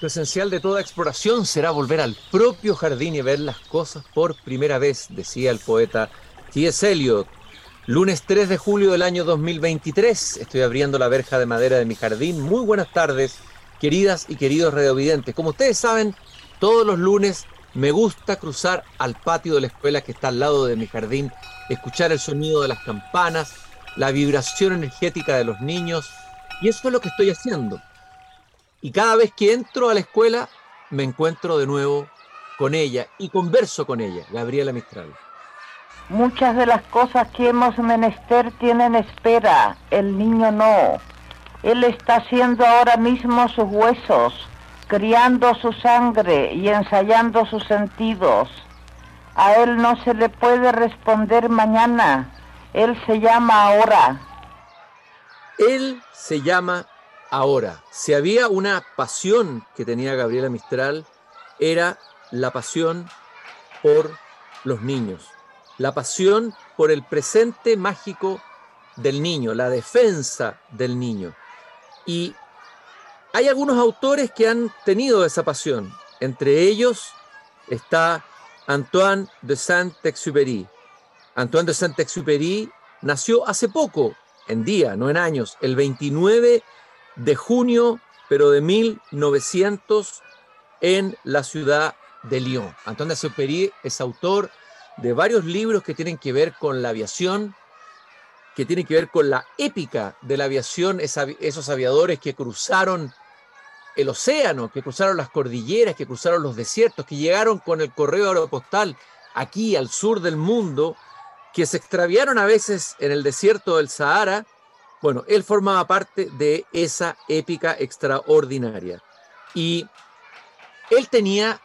Lo esencial de toda exploración será volver al propio jardín y ver las cosas por primera vez, decía el poeta T.S. Eliot. Lunes 3 de julio del año 2023, estoy abriendo la verja de madera de mi jardín. Muy buenas tardes, queridas y queridos radiovidentes. Como ustedes saben, todos los lunes me gusta cruzar al patio de la escuela que está al lado de mi jardín, escuchar el sonido de las campanas, la vibración energética de los niños, y eso es lo que estoy haciendo. Y cada vez que entro a la escuela, me encuentro de nuevo con ella y converso con ella, Gabriela Mistral. Muchas de las cosas que hemos menester tienen espera, el niño no. Él está haciendo ahora mismo sus huesos, criando su sangre y ensayando sus sentidos. A él no se le puede responder mañana, él se llama ahora. Él se llama Ahora, si había una pasión que tenía Gabriela Mistral, era la pasión por los niños, la pasión por el presente mágico del niño, la defensa del niño. Y hay algunos autores que han tenido esa pasión. Entre ellos está Antoine de Saint-Exupéry. Antoine de Saint-Exupéry nació hace poco, en día, no en años, el 29 de junio, pero de 1900, en la ciudad de Lyon. Antoine de es autor de varios libros que tienen que ver con la aviación, que tienen que ver con la épica de la aviación, esos aviadores que cruzaron el océano, que cruzaron las cordilleras, que cruzaron los desiertos, que llegaron con el correo aeropostal aquí al sur del mundo, que se extraviaron a veces en el desierto del Sahara bueno, él formaba parte de esa épica extraordinaria. Y él tenía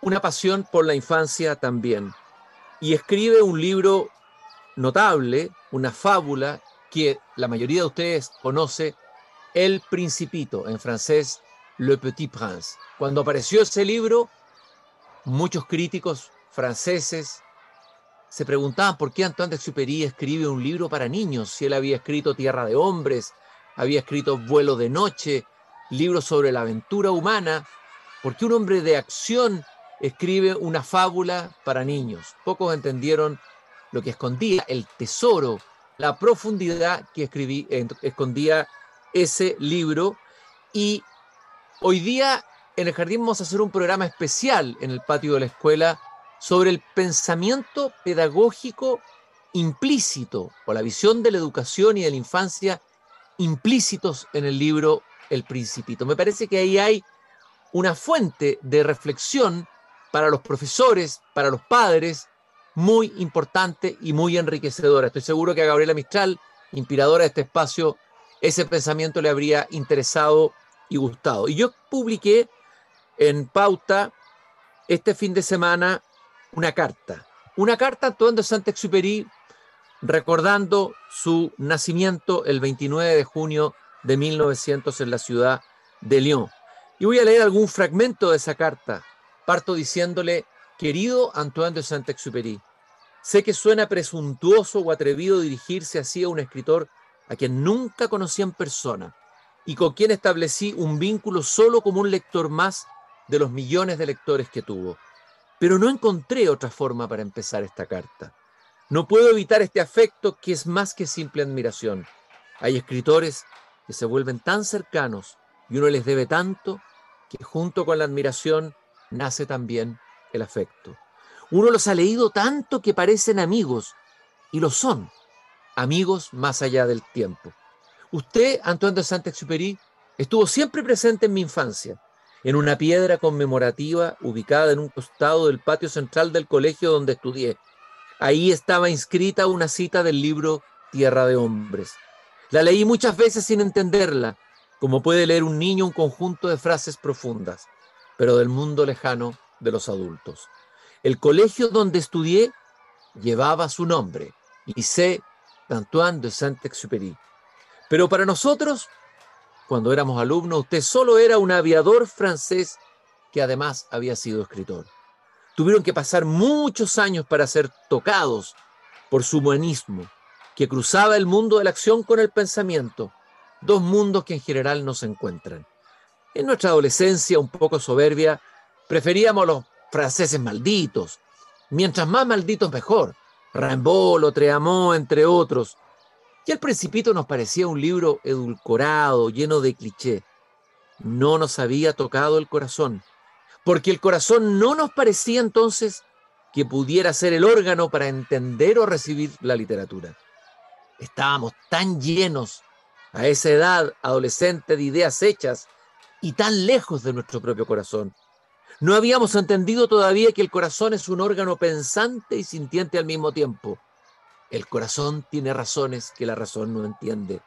una pasión por la infancia también. Y escribe un libro notable, una fábula que la mayoría de ustedes conoce, El Principito, en francés, Le Petit Prince. Cuando apareció ese libro, muchos críticos franceses, se preguntaban por qué Antoine de Exupéry escribe un libro para niños, si él había escrito Tierra de Hombres, había escrito Vuelo de Noche, libros sobre la aventura humana, ¿por qué un hombre de acción escribe una fábula para niños? Pocos entendieron lo que escondía, el tesoro, la profundidad que escribí, escondía ese libro. Y hoy día en el jardín vamos a hacer un programa especial en el patio de la escuela sobre el pensamiento pedagógico implícito o la visión de la educación y de la infancia implícitos en el libro El Principito. Me parece que ahí hay una fuente de reflexión para los profesores, para los padres, muy importante y muy enriquecedora. Estoy seguro que a Gabriela Mistral, inspiradora de este espacio, ese pensamiento le habría interesado y gustado. Y yo publiqué en Pauta este fin de semana una carta. Una carta a Antoine de Saint-Exupéry recordando su nacimiento el 29 de junio de 1900 en la ciudad de Lyon. Y voy a leer algún fragmento de esa carta. Parto diciéndole, querido Antoine de Saint-Exupéry, sé que suena presuntuoso o atrevido dirigirse así a un escritor a quien nunca conocí en persona y con quien establecí un vínculo solo como un lector más de los millones de lectores que tuvo. Pero no encontré otra forma para empezar esta carta. No puedo evitar este afecto que es más que simple admiración. Hay escritores que se vuelven tan cercanos y uno les debe tanto que junto con la admiración nace también el afecto. Uno los ha leído tanto que parecen amigos y lo son, amigos más allá del tiempo. Usted, Antoine de Saint-Exupéry, estuvo siempre presente en mi infancia en una piedra conmemorativa ubicada en un costado del patio central del colegio donde estudié. Ahí estaba inscrita una cita del libro Tierra de Hombres. La leí muchas veces sin entenderla, como puede leer un niño un conjunto de frases profundas, pero del mundo lejano de los adultos. El colegio donde estudié llevaba su nombre, Lycée d'Antoine de Saint-Exupéry. Pero para nosotros cuando éramos alumnos, usted solo era un aviador francés que además había sido escritor. Tuvieron que pasar muchos años para ser tocados por su humanismo, que cruzaba el mundo de la acción con el pensamiento, dos mundos que en general no se encuentran. En nuestra adolescencia, un poco soberbia, preferíamos los franceses malditos. Mientras más malditos, mejor. Rimbaud, Lotreamont, entre otros. Y el Principito nos parecía un libro edulcorado, lleno de cliché. No nos había tocado el corazón, porque el corazón no nos parecía entonces que pudiera ser el órgano para entender o recibir la literatura. Estábamos tan llenos a esa edad adolescente de ideas hechas y tan lejos de nuestro propio corazón. No habíamos entendido todavía que el corazón es un órgano pensante y sintiente al mismo tiempo. El corazón tiene razones que la razón no entiende.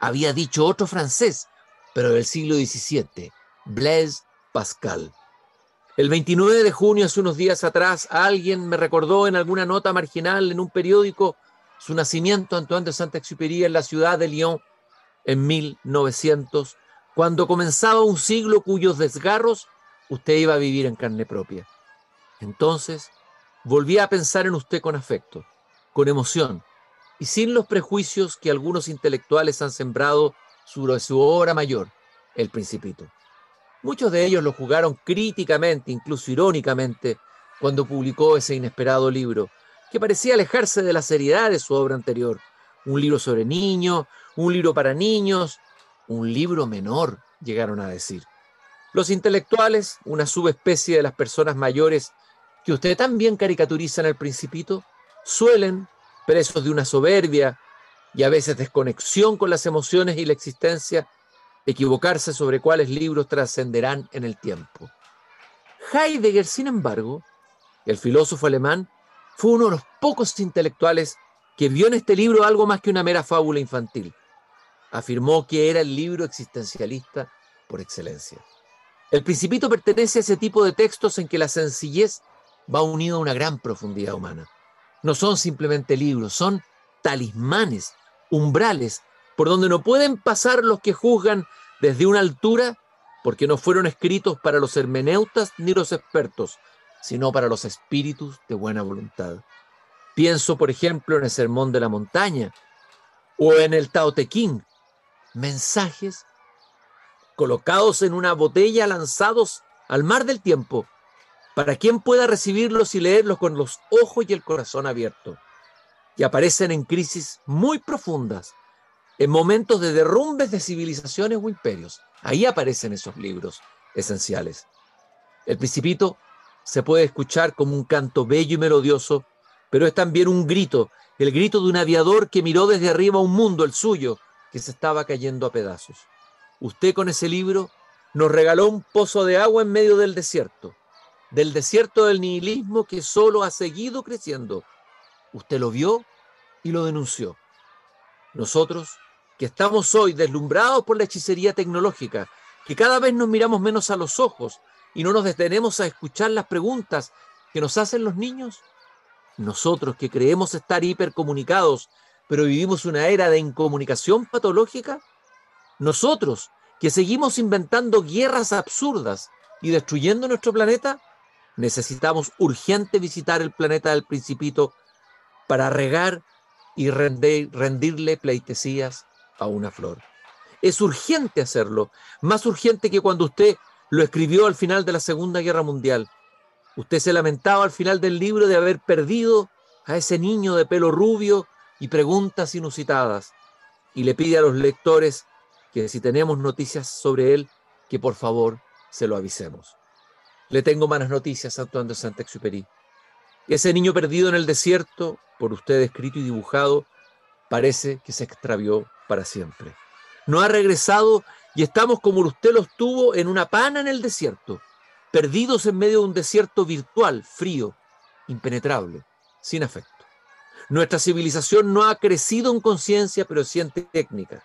Había dicho otro francés, pero del siglo XVII, Blaise Pascal. El 29 de junio, hace unos días atrás, alguien me recordó en alguna nota marginal en un periódico su nacimiento Antoine de Saint-Exupéry en la ciudad de Lyon en 1900, cuando comenzaba un siglo cuyos desgarros usted iba a vivir en carne propia. Entonces, volví a pensar en usted con afecto, con emoción y sin los prejuicios que algunos intelectuales han sembrado sobre su obra mayor, El Principito. Muchos de ellos lo jugaron críticamente, incluso irónicamente, cuando publicó ese inesperado libro, que parecía alejarse de la seriedad de su obra anterior. Un libro sobre niños, un libro para niños, un libro menor, llegaron a decir. Los intelectuales, una subespecie de las personas mayores que usted también caricaturiza en el principito, suelen, presos de una soberbia y a veces desconexión con las emociones y la existencia, equivocarse sobre cuáles libros trascenderán en el tiempo. Heidegger, sin embargo, el filósofo alemán, fue uno de los pocos intelectuales que vio en este libro algo más que una mera fábula infantil. Afirmó que era el libro existencialista por excelencia. El Principito pertenece a ese tipo de textos en que la sencillez va unida a una gran profundidad humana. No son simplemente libros, son talismanes, umbrales por donde no pueden pasar los que juzgan desde una altura, porque no fueron escritos para los hermeneutas ni los expertos, sino para los espíritus de buena voluntad. Pienso, por ejemplo, en el Sermón de la Montaña o en el Tao Te mensajes colocados en una botella, lanzados al mar del tiempo, para quien pueda recibirlos y leerlos con los ojos y el corazón abiertos. Y aparecen en crisis muy profundas, en momentos de derrumbes de civilizaciones o imperios. Ahí aparecen esos libros esenciales. El principito se puede escuchar como un canto bello y melodioso, pero es también un grito, el grito de un aviador que miró desde arriba un mundo, el suyo, que se estaba cayendo a pedazos. Usted con ese libro nos regaló un pozo de agua en medio del desierto, del desierto del nihilismo que solo ha seguido creciendo. Usted lo vio y lo denunció. Nosotros que estamos hoy deslumbrados por la hechicería tecnológica, que cada vez nos miramos menos a los ojos y no nos detenemos a escuchar las preguntas que nos hacen los niños? Nosotros que creemos estar hipercomunicados, pero vivimos una era de incomunicación patológica? Nosotros que seguimos inventando guerras absurdas y destruyendo nuestro planeta? Necesitamos urgente visitar el planeta del principito para regar y rendirle pleitesías a una flor. Es urgente hacerlo, más urgente que cuando usted lo escribió al final de la Segunda Guerra Mundial. Usted se lamentaba al final del libro de haber perdido a ese niño de pelo rubio y preguntas inusitadas, y le pide a los lectores que si tenemos noticias sobre él, que por favor se lo avisemos. Le tengo malas noticias, Antoine de Saint-Exupéry. Ese niño perdido en el desierto, por usted escrito y dibujado, parece que se extravió para siempre. No ha regresado y estamos como usted los tuvo en una pana en el desierto, perdidos en medio de un desierto virtual, frío, impenetrable, sin afecto. Nuestra civilización no ha crecido en conciencia, pero sí en técnica.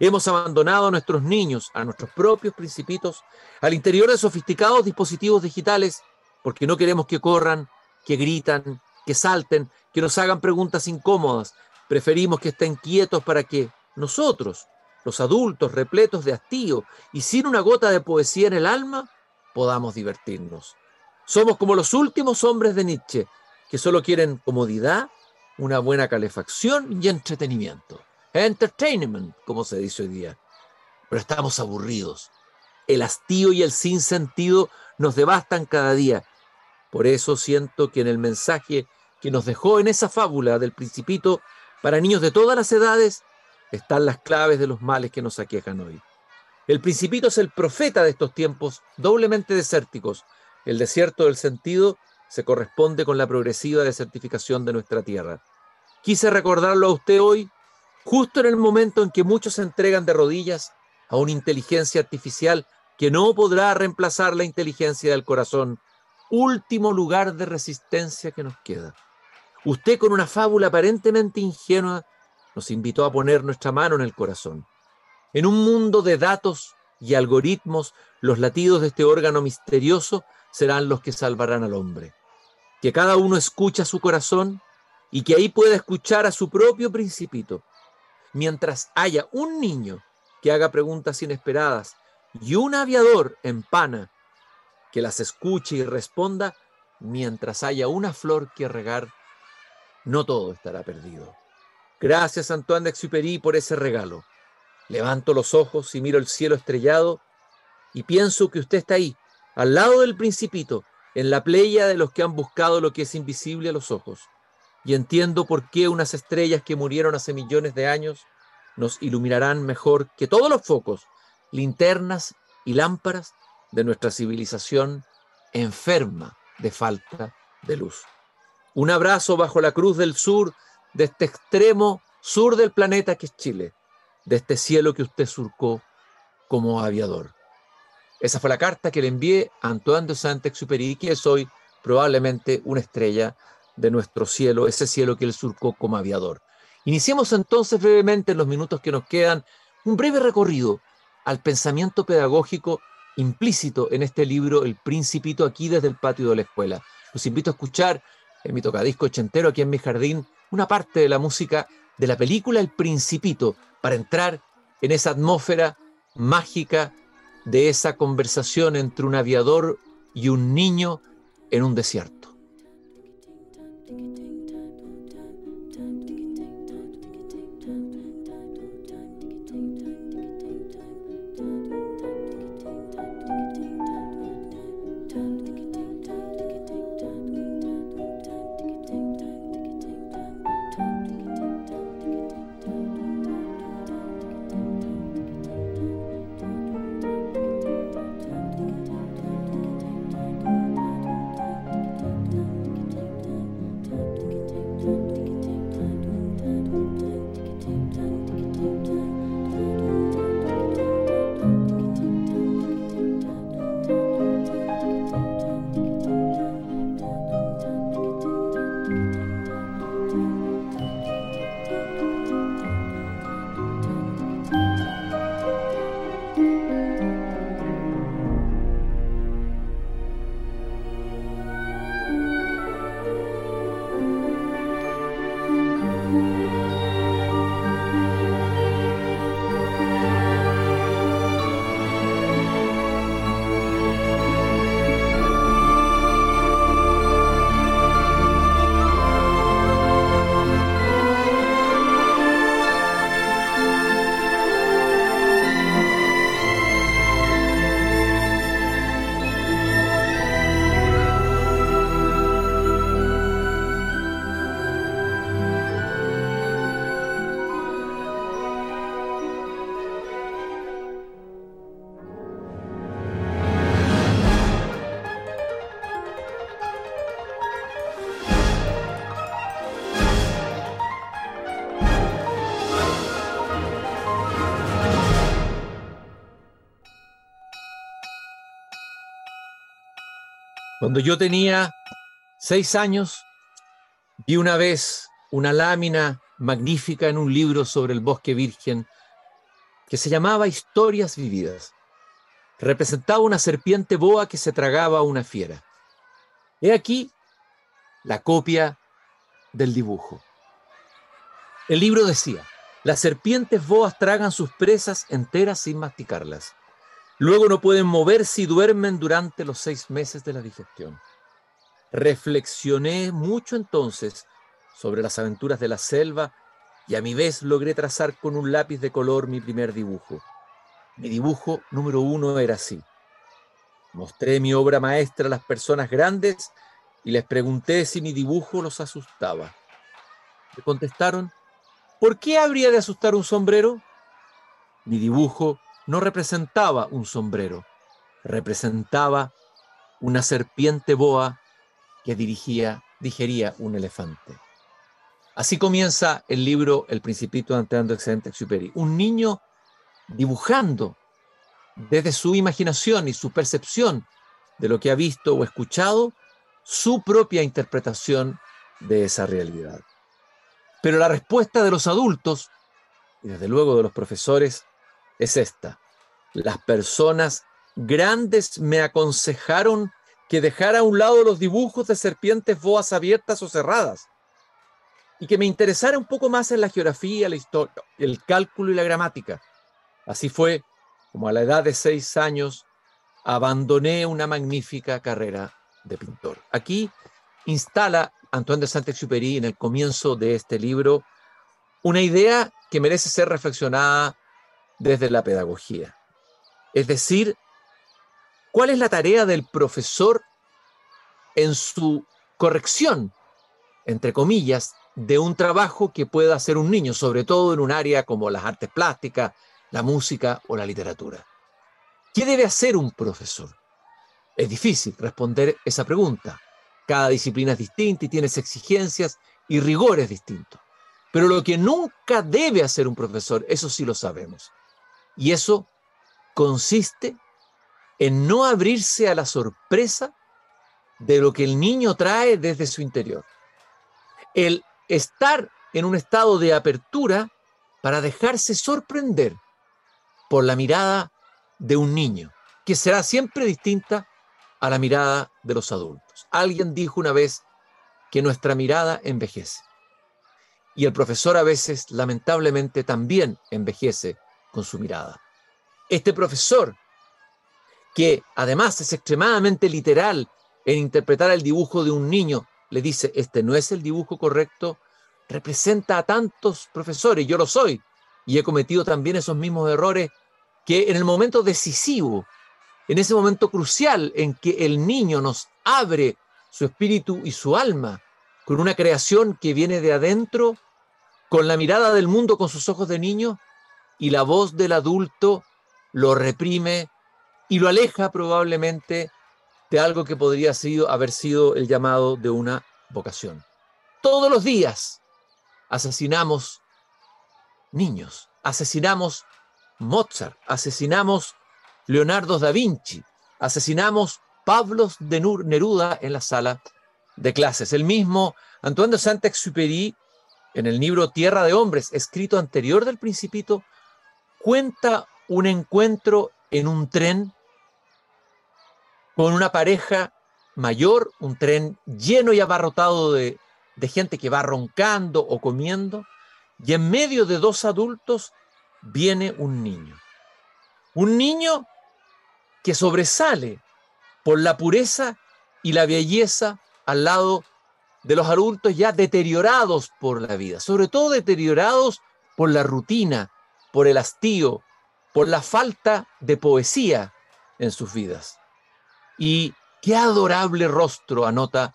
Hemos abandonado a nuestros niños, a nuestros propios principitos, al interior de sofisticados dispositivos digitales, porque no queremos que corran, que gritan, que salten, que nos hagan preguntas incómodas, Preferimos que estén quietos para que nosotros, los adultos repletos de hastío y sin una gota de poesía en el alma, podamos divertirnos. Somos como los últimos hombres de Nietzsche, que solo quieren comodidad, una buena calefacción y entretenimiento. Entertainment, como se dice hoy día. Pero estamos aburridos. El hastío y el sinsentido nos devastan cada día. Por eso siento que en el mensaje que nos dejó en esa fábula del principito para niños de todas las edades están las claves de los males que nos aquejan hoy. El principito es el profeta de estos tiempos doblemente desérticos. El desierto del sentido se corresponde con la progresiva desertificación de nuestra tierra. Quise recordarlo a usted hoy, justo en el momento en que muchos se entregan de rodillas a una inteligencia artificial que no podrá reemplazar la inteligencia del corazón, último lugar de resistencia que nos queda. Usted con una fábula aparentemente ingenua nos invitó a poner nuestra mano en el corazón. En un mundo de datos y algoritmos, los latidos de este órgano misterioso serán los que salvarán al hombre. Que cada uno escucha su corazón y que ahí pueda escuchar a su propio principito. Mientras haya un niño que haga preguntas inesperadas y un aviador en pana que las escuche y responda, mientras haya una flor que regar, no todo estará perdido. Gracias, Antoine de Exupéry, por ese regalo. Levanto los ojos y miro el cielo estrellado y pienso que usted está ahí, al lado del principito, en la playa de los que han buscado lo que es invisible a los ojos. Y entiendo por qué unas estrellas que murieron hace millones de años nos iluminarán mejor que todos los focos, linternas y lámparas de nuestra civilización enferma de falta de luz. Un abrazo bajo la cruz del sur, de este extremo sur del planeta que es Chile de este cielo que usted surcó como aviador. Esa fue la carta que le envié a Antoine de Saint-Exupéry, que es hoy probablemente una estrella de nuestro cielo, ese cielo que él surcó como aviador. Iniciemos entonces brevemente en los minutos que nos quedan un breve recorrido al pensamiento pedagógico implícito en este libro El Principito aquí desde el patio de la escuela. Los invito a escuchar en mi tocadisco ochentero aquí en mi jardín una parte de la música de la película El Principito para entrar en esa atmósfera mágica de esa conversación entre un aviador y un niño en un desierto. ticket, ticket. Cuando yo tenía seis años, vi una vez una lámina magnífica en un libro sobre el bosque virgen que se llamaba Historias Vividas. Representaba una serpiente boa que se tragaba a una fiera. He aquí la copia del dibujo. El libro decía, las serpientes boas tragan sus presas enteras sin masticarlas. Luego no pueden moverse y duermen durante los seis meses de la digestión. Reflexioné mucho entonces sobre las aventuras de la selva y a mi vez logré trazar con un lápiz de color mi primer dibujo. Mi dibujo número uno era así. Mostré mi obra maestra a las personas grandes y les pregunté si mi dibujo los asustaba. Me contestaron, ¿por qué habría de asustar un sombrero? Mi dibujo no representaba un sombrero, representaba una serpiente boa que dirigía, digería un elefante. Así comienza el libro El Principito de Antoine de Saint-Exupéry. Un niño dibujando desde su imaginación y su percepción de lo que ha visto o escuchado, su propia interpretación de esa realidad. Pero la respuesta de los adultos, y desde luego de los profesores, es esta. Las personas grandes me aconsejaron que dejara a un lado los dibujos de serpientes boas abiertas o cerradas y que me interesara un poco más en la geografía, la historia, el cálculo y la gramática. Así fue como a la edad de seis años abandoné una magnífica carrera de pintor. Aquí instala Antoine de Saint-Exupéry en el comienzo de este libro una idea que merece ser reflexionada desde la pedagogía. Es decir, ¿cuál es la tarea del profesor en su corrección, entre comillas, de un trabajo que pueda hacer un niño, sobre todo en un área como las artes plásticas, la música o la literatura? ¿Qué debe hacer un profesor? Es difícil responder esa pregunta. Cada disciplina es distinta y tiene exigencias y rigores distintos. Pero lo que nunca debe hacer un profesor, eso sí lo sabemos. Y eso consiste en no abrirse a la sorpresa de lo que el niño trae desde su interior. El estar en un estado de apertura para dejarse sorprender por la mirada de un niño, que será siempre distinta a la mirada de los adultos. Alguien dijo una vez que nuestra mirada envejece. Y el profesor a veces, lamentablemente, también envejece con su mirada. Este profesor, que además es extremadamente literal en interpretar el dibujo de un niño, le dice, este no es el dibujo correcto, representa a tantos profesores, yo lo soy, y he cometido también esos mismos errores que en el momento decisivo, en ese momento crucial en que el niño nos abre su espíritu y su alma con una creación que viene de adentro, con la mirada del mundo con sus ojos de niño, y la voz del adulto lo reprime y lo aleja probablemente de algo que podría haber sido el llamado de una vocación. Todos los días asesinamos niños, asesinamos Mozart, asesinamos Leonardo da Vinci, asesinamos Pablos de Neruda en la sala de clases. El mismo Antoine de Saint-Exupéry, en el libro Tierra de Hombres, escrito anterior del Principito, cuenta un encuentro en un tren con una pareja mayor, un tren lleno y abarrotado de, de gente que va roncando o comiendo, y en medio de dos adultos viene un niño. Un niño que sobresale por la pureza y la belleza al lado de los adultos ya deteriorados por la vida, sobre todo deteriorados por la rutina, por el hastío, por la falta de poesía en sus vidas. Y qué adorable rostro anota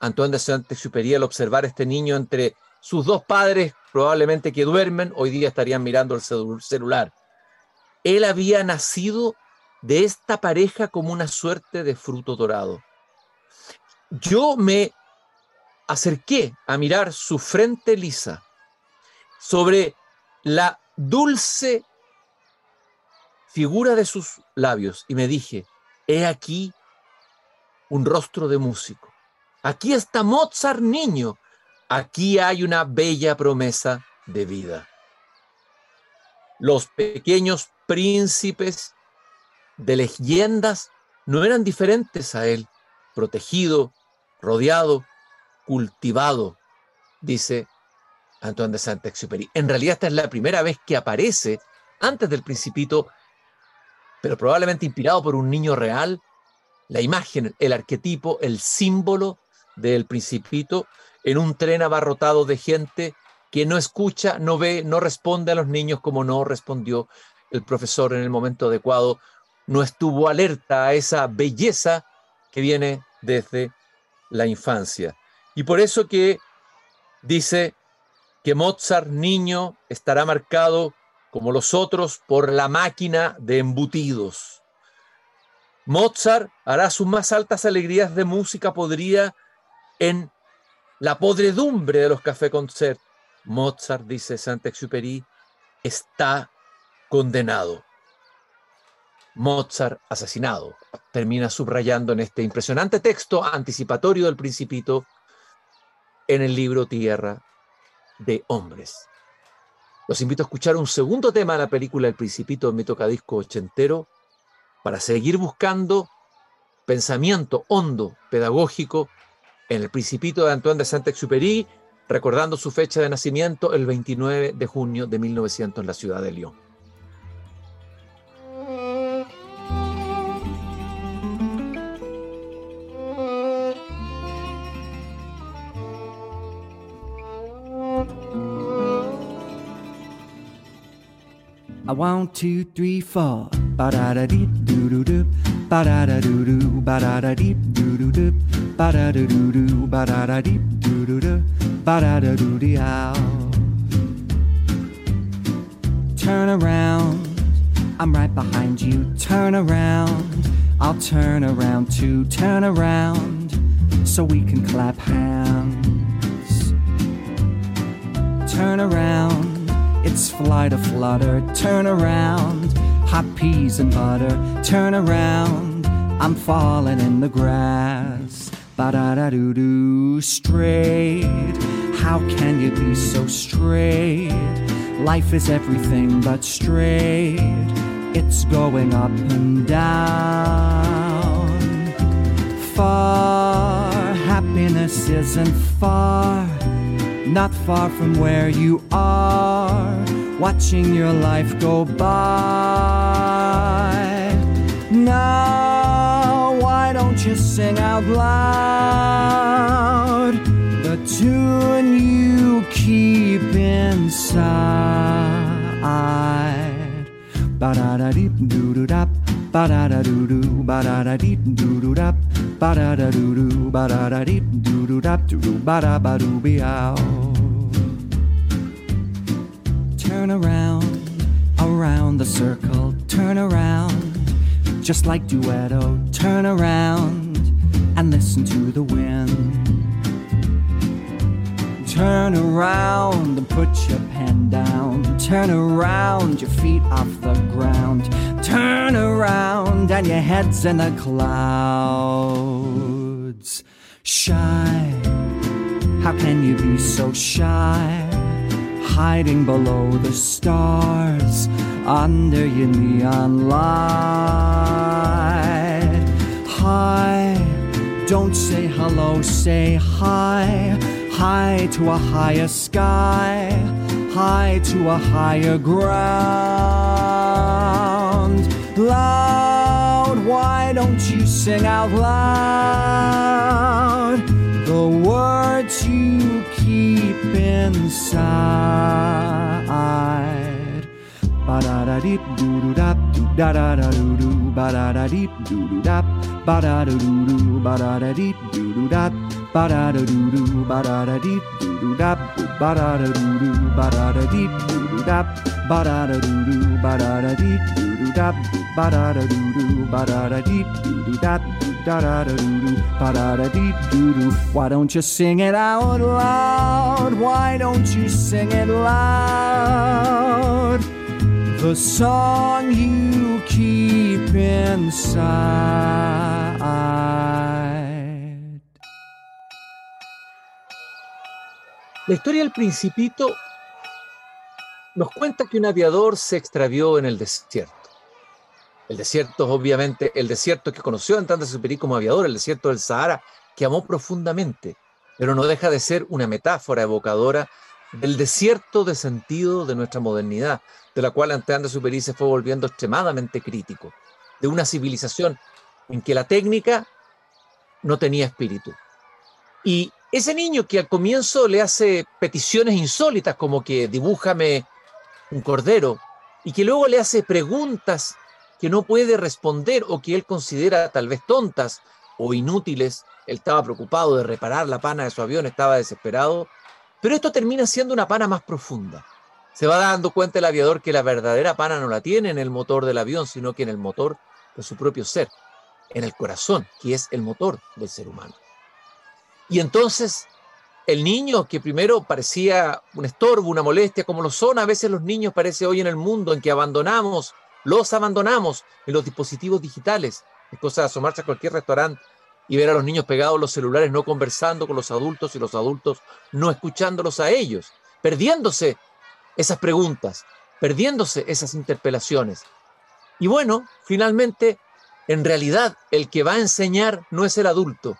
Antoine de Saint-Exupéry al observar este niño entre sus dos padres, probablemente que duermen, hoy día estarían mirando el celular. Él había nacido de esta pareja como una suerte de fruto dorado. Yo me acerqué a mirar su frente lisa sobre la dulce figura de sus labios y me dije, he aquí un rostro de músico. Aquí está Mozart niño. Aquí hay una bella promesa de vida. Los pequeños príncipes de leyendas no eran diferentes a él, protegido, rodeado, cultivado, dice Antoine de Saint-Exupéry. En realidad esta es la primera vez que aparece antes del principito, pero probablemente inspirado por un niño real, la imagen, el arquetipo, el símbolo del principito en un tren abarrotado de gente que no escucha, no ve, no responde a los niños como no respondió el profesor en el momento adecuado no estuvo alerta a esa belleza que viene desde la infancia. Y por eso que dice que Mozart niño estará marcado como los otros por la máquina de embutidos. Mozart hará sus más altas alegrías de música, podría en la podredumbre de los café concert. Mozart, dice Saint-Exupéry, está condenado. Mozart asesinado. Termina subrayando en este impresionante texto anticipatorio del Principito en el libro Tierra de Hombres. Los invito a escuchar un segundo tema de la película El Principito en mi tocadisco ochentero para seguir buscando pensamiento hondo, pedagógico, en El Principito de Antoine de Saint-Exupéry, recordando su fecha de nacimiento el 29 de junio de 1900 en la ciudad de Lyon. A one, two, three, four. Ba da da dee doo doo doo. Ba da da doo doo. Ba da da dee doo doo doo. Ba da da doo doo. Ba da da dee doo doo doo. Ba da da doo ow. Turn around. I'm right behind you. Turn around. I'll turn around too. Turn around so we can clap hands. Turn around. It's fly to flutter, turn around. Hot peas and butter, turn around. I'm falling in the grass. Ba da da doo doo, straight. How can you be so straight? Life is everything but straight. It's going up and down. Far, happiness isn't far not far from where you are, watching your life go by. Now, why don't you sing out loud the tune you keep inside? Ba da da doo doo ba da da doo doo, ba da da deep doo doo dap, ba da da doo doo, ba da da deep doo doo dap, doo doo ba da ba doo be out. Turn around, around the circle, turn around, just like duetto. Turn around and listen to the wind. Turn around and put your pen down. Turn around, your feet off the ground. Turn around and your head's in the clouds. Shy, how can you be so shy? Hiding below the stars under your neon light. Hi, don't say hello, say hi. Hi to a higher sky, high to a higher ground. Loud, why don't you sing out loud the words you keep inside? Da da da doo doo ba da da doo doo ba da doo doo ba da da doo doo ba da doo doo ba da da doo doo ba da doo doo ba da da doo doo ba da doo doo ba da da doo doo ba da doo doo ba da da doo doo da da da doo doo ba da da doo doo why don't you sing it out loud? Why don't you sing it loud the song you keep inside. La historia del Principito nos cuenta que un aviador se extravió en el desierto. El desierto es obviamente el desierto que conoció en Tanta Superi como aviador, el desierto del Sahara, que amó profundamente, pero no deja de ser una metáfora evocadora del desierto de sentido de nuestra modernidad, de la cual Antoine de Superi se fue volviendo extremadamente crítico, de una civilización en que la técnica no tenía espíritu. Y ese niño que al comienzo le hace peticiones insólitas como que dibújame un cordero y que luego le hace preguntas que no puede responder o que él considera tal vez tontas o inútiles. Él estaba preocupado de reparar la pana de su avión, estaba desesperado, pero esto termina siendo una pana más profunda. Se va dando cuenta el aviador que la verdadera pana no la tiene en el motor del avión, sino que en el motor de su propio ser, en el corazón, que es el motor del ser humano. Y entonces el niño que primero parecía un estorbo, una molestia, como lo son a veces los niños, parece hoy en el mundo en que abandonamos, los abandonamos en los dispositivos digitales. Es cosa de asomarse a cualquier restaurante y ver a los niños pegados a los celulares, no conversando con los adultos y los adultos no escuchándolos a ellos, perdiéndose esas preguntas, perdiéndose esas interpelaciones. Y bueno, finalmente, en realidad el que va a enseñar no es el adulto,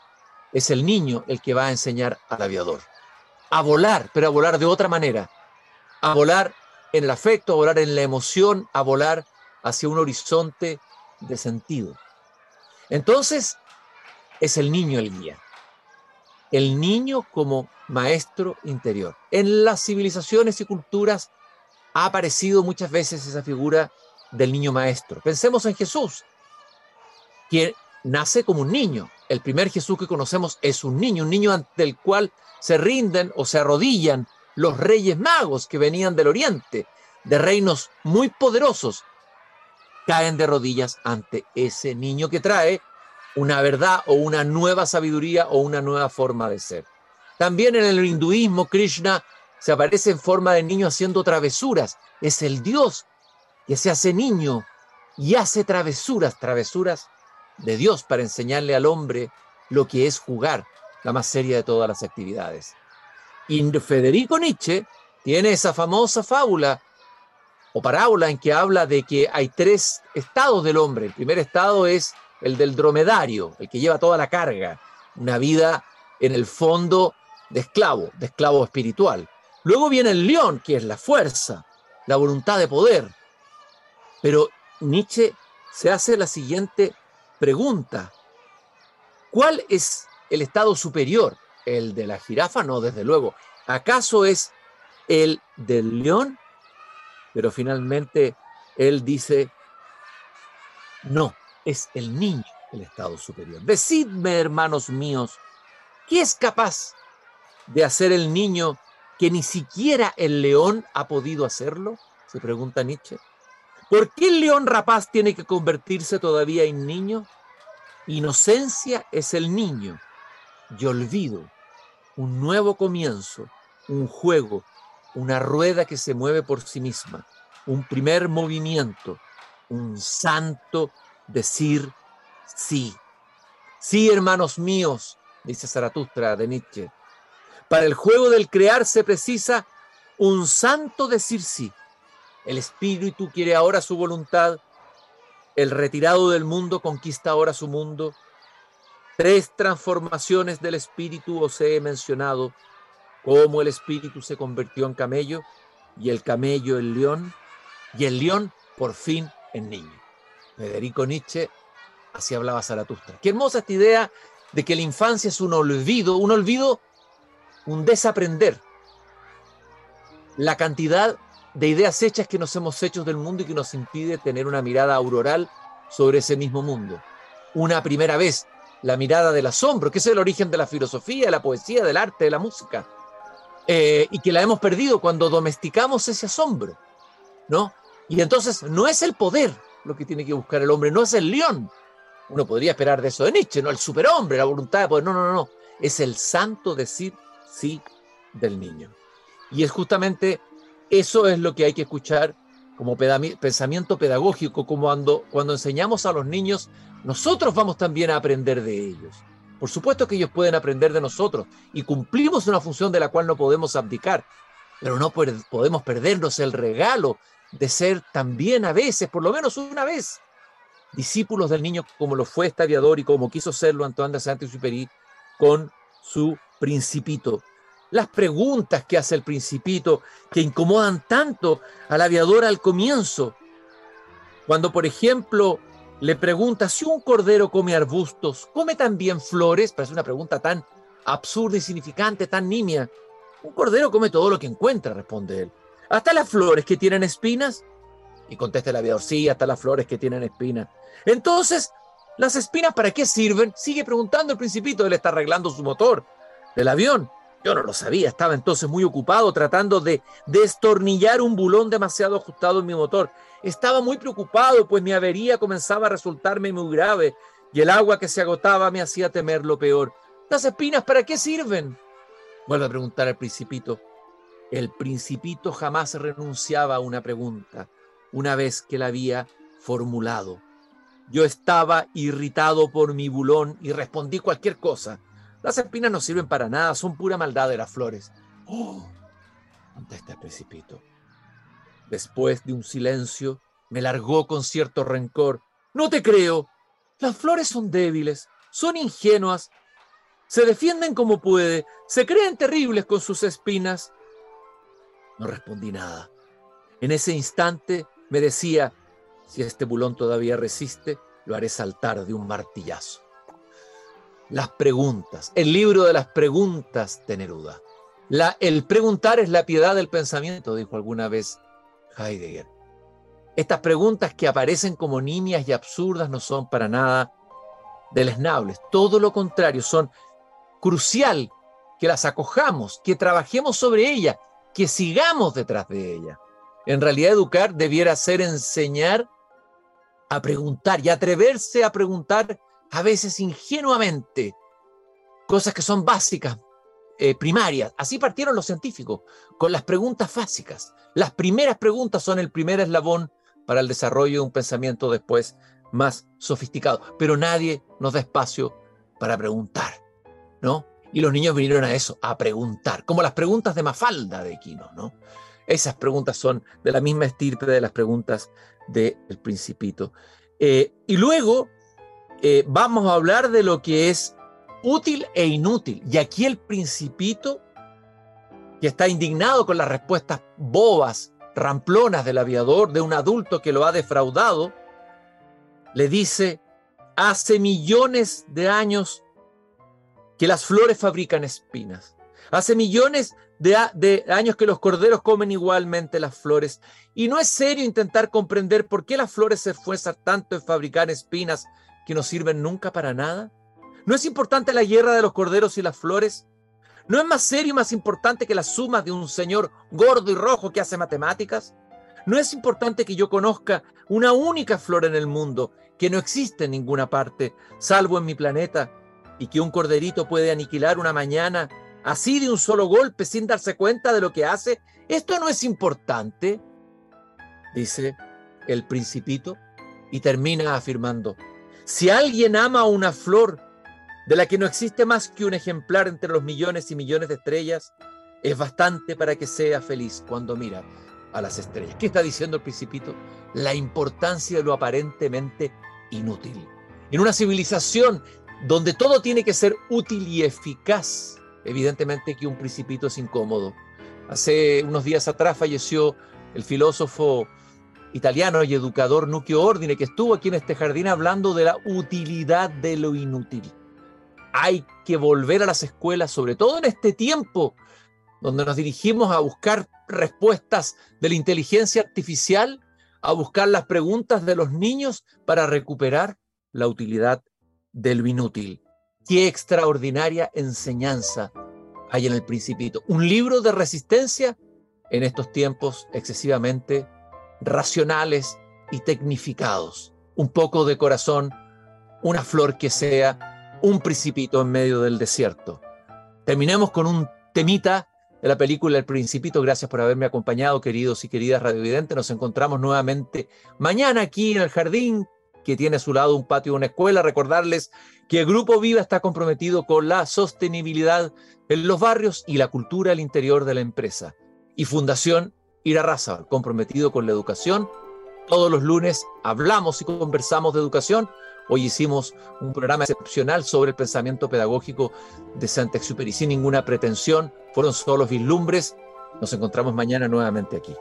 es el niño el que va a enseñar al aviador. A volar, pero a volar de otra manera. A volar en el afecto, a volar en la emoción, a volar hacia un horizonte de sentido. Entonces, es el niño el guía. El niño como maestro interior. En las civilizaciones y culturas ha aparecido muchas veces esa figura del niño maestro. Pensemos en Jesús, que nace como un niño, el primer Jesús que conocemos es un niño, un niño ante el cual se rinden o se arrodillan los reyes magos que venían del oriente, de reinos muy poderosos, caen de rodillas ante ese niño que trae una verdad o una nueva sabiduría o una nueva forma de ser. También en el hinduismo, Krishna se aparece en forma de niño haciendo travesuras. Es el Dios que se hace niño y hace travesuras, travesuras de Dios para enseñarle al hombre lo que es jugar, la más seria de todas las actividades. Y Federico Nietzsche tiene esa famosa fábula o parábola en que habla de que hay tres estados del hombre. El primer estado es el del dromedario, el que lleva toda la carga, una vida en el fondo de esclavo, de esclavo espiritual. Luego viene el león, que es la fuerza, la voluntad de poder. Pero Nietzsche se hace la siguiente Pregunta, ¿cuál es el estado superior? ¿El de la jirafa? No, desde luego. ¿Acaso es el del león? Pero finalmente él dice, no, es el niño el estado superior. Decidme, hermanos míos, ¿qué es capaz de hacer el niño que ni siquiera el león ha podido hacerlo? Se pregunta Nietzsche. ¿Por qué el león rapaz tiene que convertirse todavía en niño? Inocencia es el niño y olvido, un nuevo comienzo, un juego, una rueda que se mueve por sí misma, un primer movimiento, un santo decir sí. Sí, hermanos míos, dice Zaratustra de Nietzsche. Para el juego del crear se precisa un santo decir sí. El espíritu quiere ahora su voluntad. El retirado del mundo conquista ahora su mundo. Tres transformaciones del espíritu os he mencionado. Cómo el espíritu se convirtió en camello y el camello en león y el león por fin en niño. Federico Nietzsche, así hablaba Zaratustra. Qué hermosa esta idea de que la infancia es un olvido, un olvido, un desaprender. La cantidad de ideas hechas que nos hemos hecho del mundo y que nos impide tener una mirada auroral sobre ese mismo mundo. Una primera vez, la mirada del asombro, que es el origen de la filosofía, de la poesía, del arte, de la música, eh, y que la hemos perdido cuando domesticamos ese asombro, ¿no? Y entonces no es el poder lo que tiene que buscar el hombre, no es el león. Uno podría esperar de eso de Nietzsche, no el superhombre, la voluntad de poder, no, no, no, no. Es el santo decir sí del niño. Y es justamente eso es lo que hay que escuchar como pensamiento pedagógico, como cuando, cuando enseñamos a los niños, nosotros vamos también a aprender de ellos. Por supuesto que ellos pueden aprender de nosotros y cumplimos una función de la cual no podemos abdicar, pero no podemos perdernos el regalo de ser también a veces, por lo menos una vez, discípulos del niño como lo fue este aviador y como quiso serlo Antoine de Saint-Exupéry con su principito las preguntas que hace el principito que incomodan tanto al aviador al comienzo. Cuando, por ejemplo, le pregunta si un cordero come arbustos, ¿come también flores? Parece una pregunta tan absurda y significante, tan nimia. Un cordero come todo lo que encuentra, responde él. Hasta las flores que tienen espinas. Y contesta el aviador, sí, hasta las flores que tienen espinas. Entonces, ¿las espinas para qué sirven? Sigue preguntando el principito, él está arreglando su motor del avión. Yo no lo sabía, estaba entonces muy ocupado tratando de destornillar un bulón demasiado ajustado en mi motor. Estaba muy preocupado, pues mi avería comenzaba a resultarme muy grave y el agua que se agotaba me hacía temer lo peor. ¿Las espinas para qué sirven? Vuelve a preguntar al principito. El principito jamás renunciaba a una pregunta una vez que la había formulado. Yo estaba irritado por mi bulón y respondí cualquier cosa. Las espinas no sirven para nada, son pura maldad de las flores. Oh, contesta el principito. Después de un silencio, me largó con cierto rencor. No te creo. Las flores son débiles, son ingenuas, se defienden como puede, se creen terribles con sus espinas. No respondí nada. En ese instante me decía, si este bulón todavía resiste, lo haré saltar de un martillazo. Las preguntas, el libro de las preguntas de Neruda. La, el preguntar es la piedad del pensamiento, dijo alguna vez Heidegger. Estas preguntas que aparecen como nimias y absurdas no son para nada deleznables, todo lo contrario, son crucial que las acojamos, que trabajemos sobre ellas, que sigamos detrás de ella. En realidad educar debiera ser enseñar a preguntar y atreverse a preguntar a veces ingenuamente cosas que son básicas, eh, primarias. Así partieron los científicos, con las preguntas básicas. Las primeras preguntas son el primer eslabón para el desarrollo de un pensamiento después más sofisticado. Pero nadie nos da espacio para preguntar, ¿no? Y los niños vinieron a eso, a preguntar, como las preguntas de Mafalda de Quino, ¿no? Esas preguntas son de la misma estirpe de las preguntas del Principito. Eh, y luego eh, vamos a hablar de lo que es útil e inútil. Y aquí el Principito, que está indignado con las respuestas bobas, ramplonas del aviador, de un adulto que lo ha defraudado, le dice, hace millones de años que las flores fabrican espinas. Hace millones de, años que los corderos comen igualmente las flores. Y no es serio intentar comprender por qué las flores se esfuerzan tanto en fabricar espinas que no sirven nunca para nada. ¿No es importante la guerra de los corderos y las flores? ¿No es más serio y más importante que las sumas de un señor gordo y rojo que hace matemáticas? ¿No es importante que yo conozca una única flor en el mundo que no existe en ninguna parte, salvo en mi planeta, y que un corderito puede aniquilar una mañana así de un solo golpe sin darse cuenta de lo que hace? ¿Esto no es importante? Dice el principito y termina afirmando, si alguien ama una flor de la que no existe más que un ejemplar entre los millones y millones de estrellas, es bastante para que sea feliz cuando mira a las estrellas. ¿Qué está diciendo el principito? La importancia de lo aparentemente inútil. En una civilización donde todo tiene que ser útil y eficaz, evidentemente que un principito es incómodo. Hace unos días atrás falleció el filósofo italiano y educador Nuccio Ordine, que estuvo aquí en este jardín hablando de la utilidad de lo inútil. Hay que volver a las escuelas, sobre todo en este tiempo donde nos dirigimos a buscar respuestas de la inteligencia artificial, a buscar las preguntas de los niños para recuperar la utilidad de lo inútil. Qué extraordinaria enseñanza hay en el principito. Un libro de resistencia en estos tiempos excesivamente racionales y tecnificados. Un poco de corazón, una flor que sea un principito en medio del desierto. Terminemos con un temita de la película El Principito. Gracias por haberme acompañado, queridos y queridas radiovidentes. Nos encontramos nuevamente mañana aquí en el jardín que tiene a su lado un patio de una escuela. Recordarles que el Grupo Viva está comprometido con la sostenibilidad en los barrios y la cultura al interior de la empresa. Y Fundación Irarraza, comprometido con la educación. Todos los lunes hablamos y conversamos de educación. Hoy hicimos un programa excepcional sobre el pensamiento pedagógico de Santa Exuperi sin ninguna pretensión. Fueron solo vislumbres. Nos encontramos mañana nuevamente aquí.